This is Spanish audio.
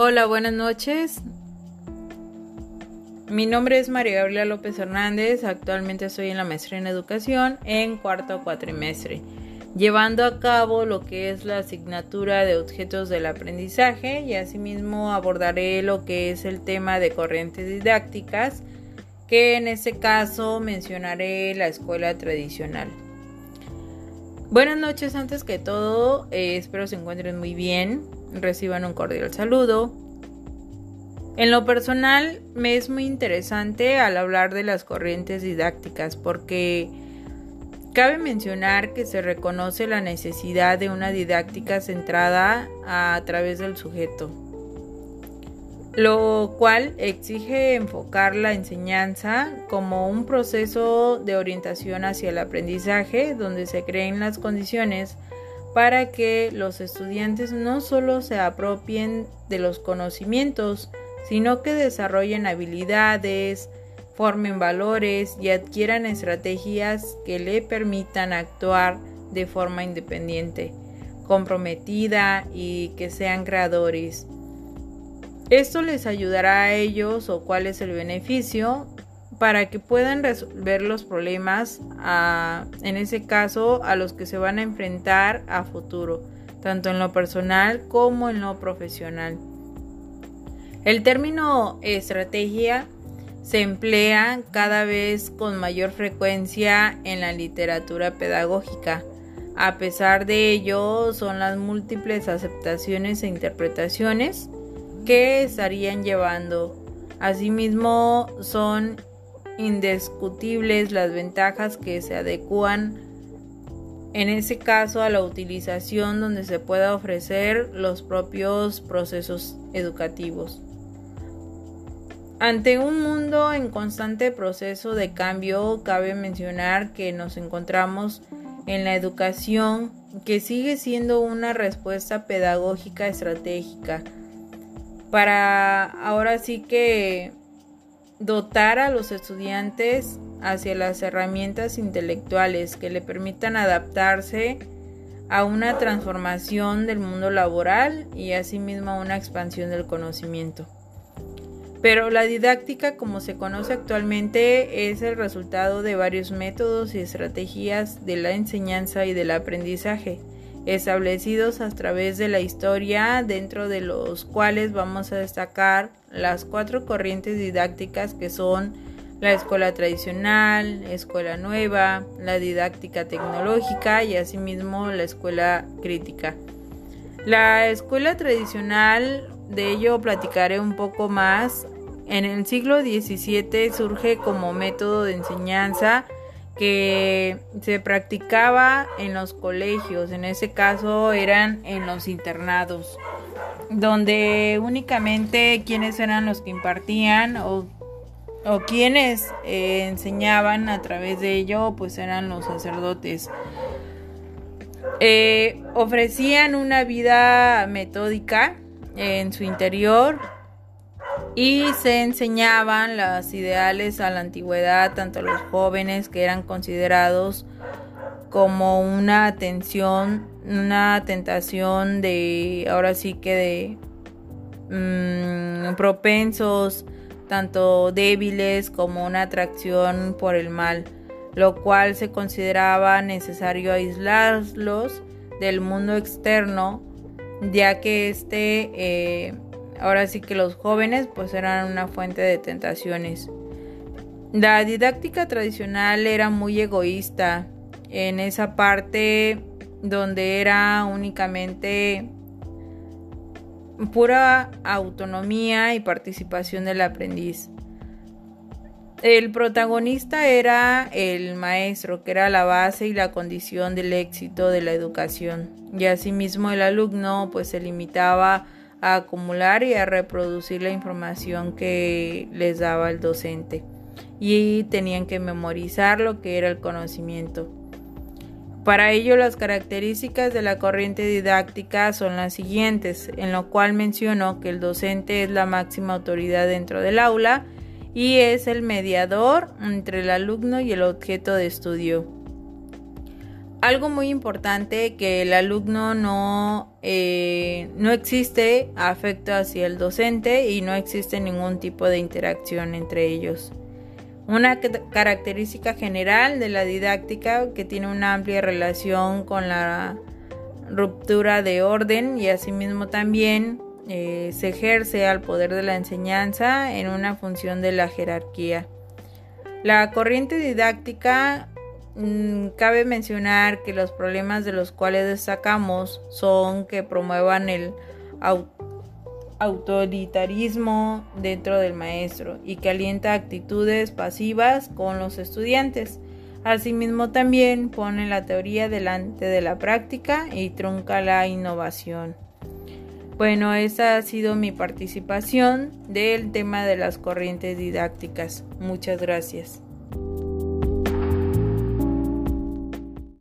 Hola, buenas noches. Mi nombre es María Gabriela López Hernández. Actualmente estoy en la maestría en educación en cuarto cuatrimestre, llevando a cabo lo que es la asignatura de objetos del aprendizaje y asimismo abordaré lo que es el tema de corrientes didácticas, que en este caso mencionaré la escuela tradicional. Buenas noches, antes que todo, eh, espero se encuentren muy bien reciban un cordial saludo. En lo personal me es muy interesante al hablar de las corrientes didácticas porque cabe mencionar que se reconoce la necesidad de una didáctica centrada a, través del sujeto, lo cual exige enfocar la enseñanza como un proceso de orientación hacia el aprendizaje donde se creen las condiciones para que los estudiantes no solo se apropien de los conocimientos, sino que desarrollen habilidades, formen valores y adquieran estrategias que le permitan actuar de forma independiente, comprometida y que sean creadores. Esto les ayudará a ellos o cuál es el beneficio para que puedan resolver los problemas, en ese caso, a los que se van a enfrentar a futuro, tanto en lo personal como en lo profesional. El término estrategia se emplea cada vez con mayor frecuencia en la literatura pedagógica. A pesar de ello, son las múltiples aceptaciones e interpretaciones que estarían llevando. Asimismo, son indiscutibles las ventajas que se adecúan en ese caso a la utilización donde se pueda ofrecer los propios procesos educativos. Ante un mundo en constante proceso de cambio, cabe mencionar que nos encontramos en la educación que sigue siendo una respuesta pedagógica estratégica para ahora sí que dotar a los estudiantes hacia las herramientas intelectuales que le permitan adaptarse a una transformación del mundo laboral y asimismo a una expansión del conocimiento. Pero la didáctica como se conoce actualmente es el resultado de varios métodos y estrategias de la enseñanza y del aprendizaje establecidos a través de la historia, dentro de los cuales vamos a destacar las cuatro corrientes didácticas que son la escuela tradicional, escuela nueva, la didáctica tecnológica y asimismo la escuela crítica. La escuela tradicional, de ello platicaré un poco más. En el siglo XVII surge como método de enseñanza que se practicaba en los colegios, en ese caso eran en los internados, donde únicamente quienes eran los que impartían o, quienes eh, enseñaban a través de ello, pues eran los sacerdotes. Eh, ofrecían una vida metódica en su interior y se enseñaban las ideales a la antigüedad, tanto a los jóvenes que eran considerados como una atención, una tentación de, ahora sí que de mm, propensos, tanto débiles como una atracción por el mal, lo cual se consideraba necesario aislarlos del mundo externo, ya que este eh, Ahora sí que los jóvenes pues eran una fuente de tentaciones. La didáctica tradicional era muy egoísta en esa parte donde era únicamente pura autonomía y participación del aprendiz. El protagonista era el maestro, que era la base y la condición del éxito de la educación. Y asimismo el alumno pues se limitaba a acumular y a reproducir la información que les daba el docente y tenían que memorizar lo que era el conocimiento. Para ello las características de la corriente didáctica son las siguientes, en lo cual menciono que el docente es la máxima autoridad dentro del aula y es el mediador entre el alumno y el objeto de estudio. Algo muy importante que el alumno no, eh, no existe afecto hacia el docente y no existe ningún tipo de interacción entre ellos. Una característica general de la didáctica que tiene una amplia relación con la ruptura de orden y asimismo también eh, se ejerce al poder de la enseñanza en una función de la jerarquía. La corriente didáctica cabe mencionar que los problemas de los cuales destacamos son que promuevan el autoritarismo dentro del maestro y que alienta actitudes pasivas con los estudiantes. Asimismo también pone la teoría delante de la práctica y trunca la innovación. Bueno, esa ha sido mi participación del tema de las corrientes didácticas. Muchas gracias.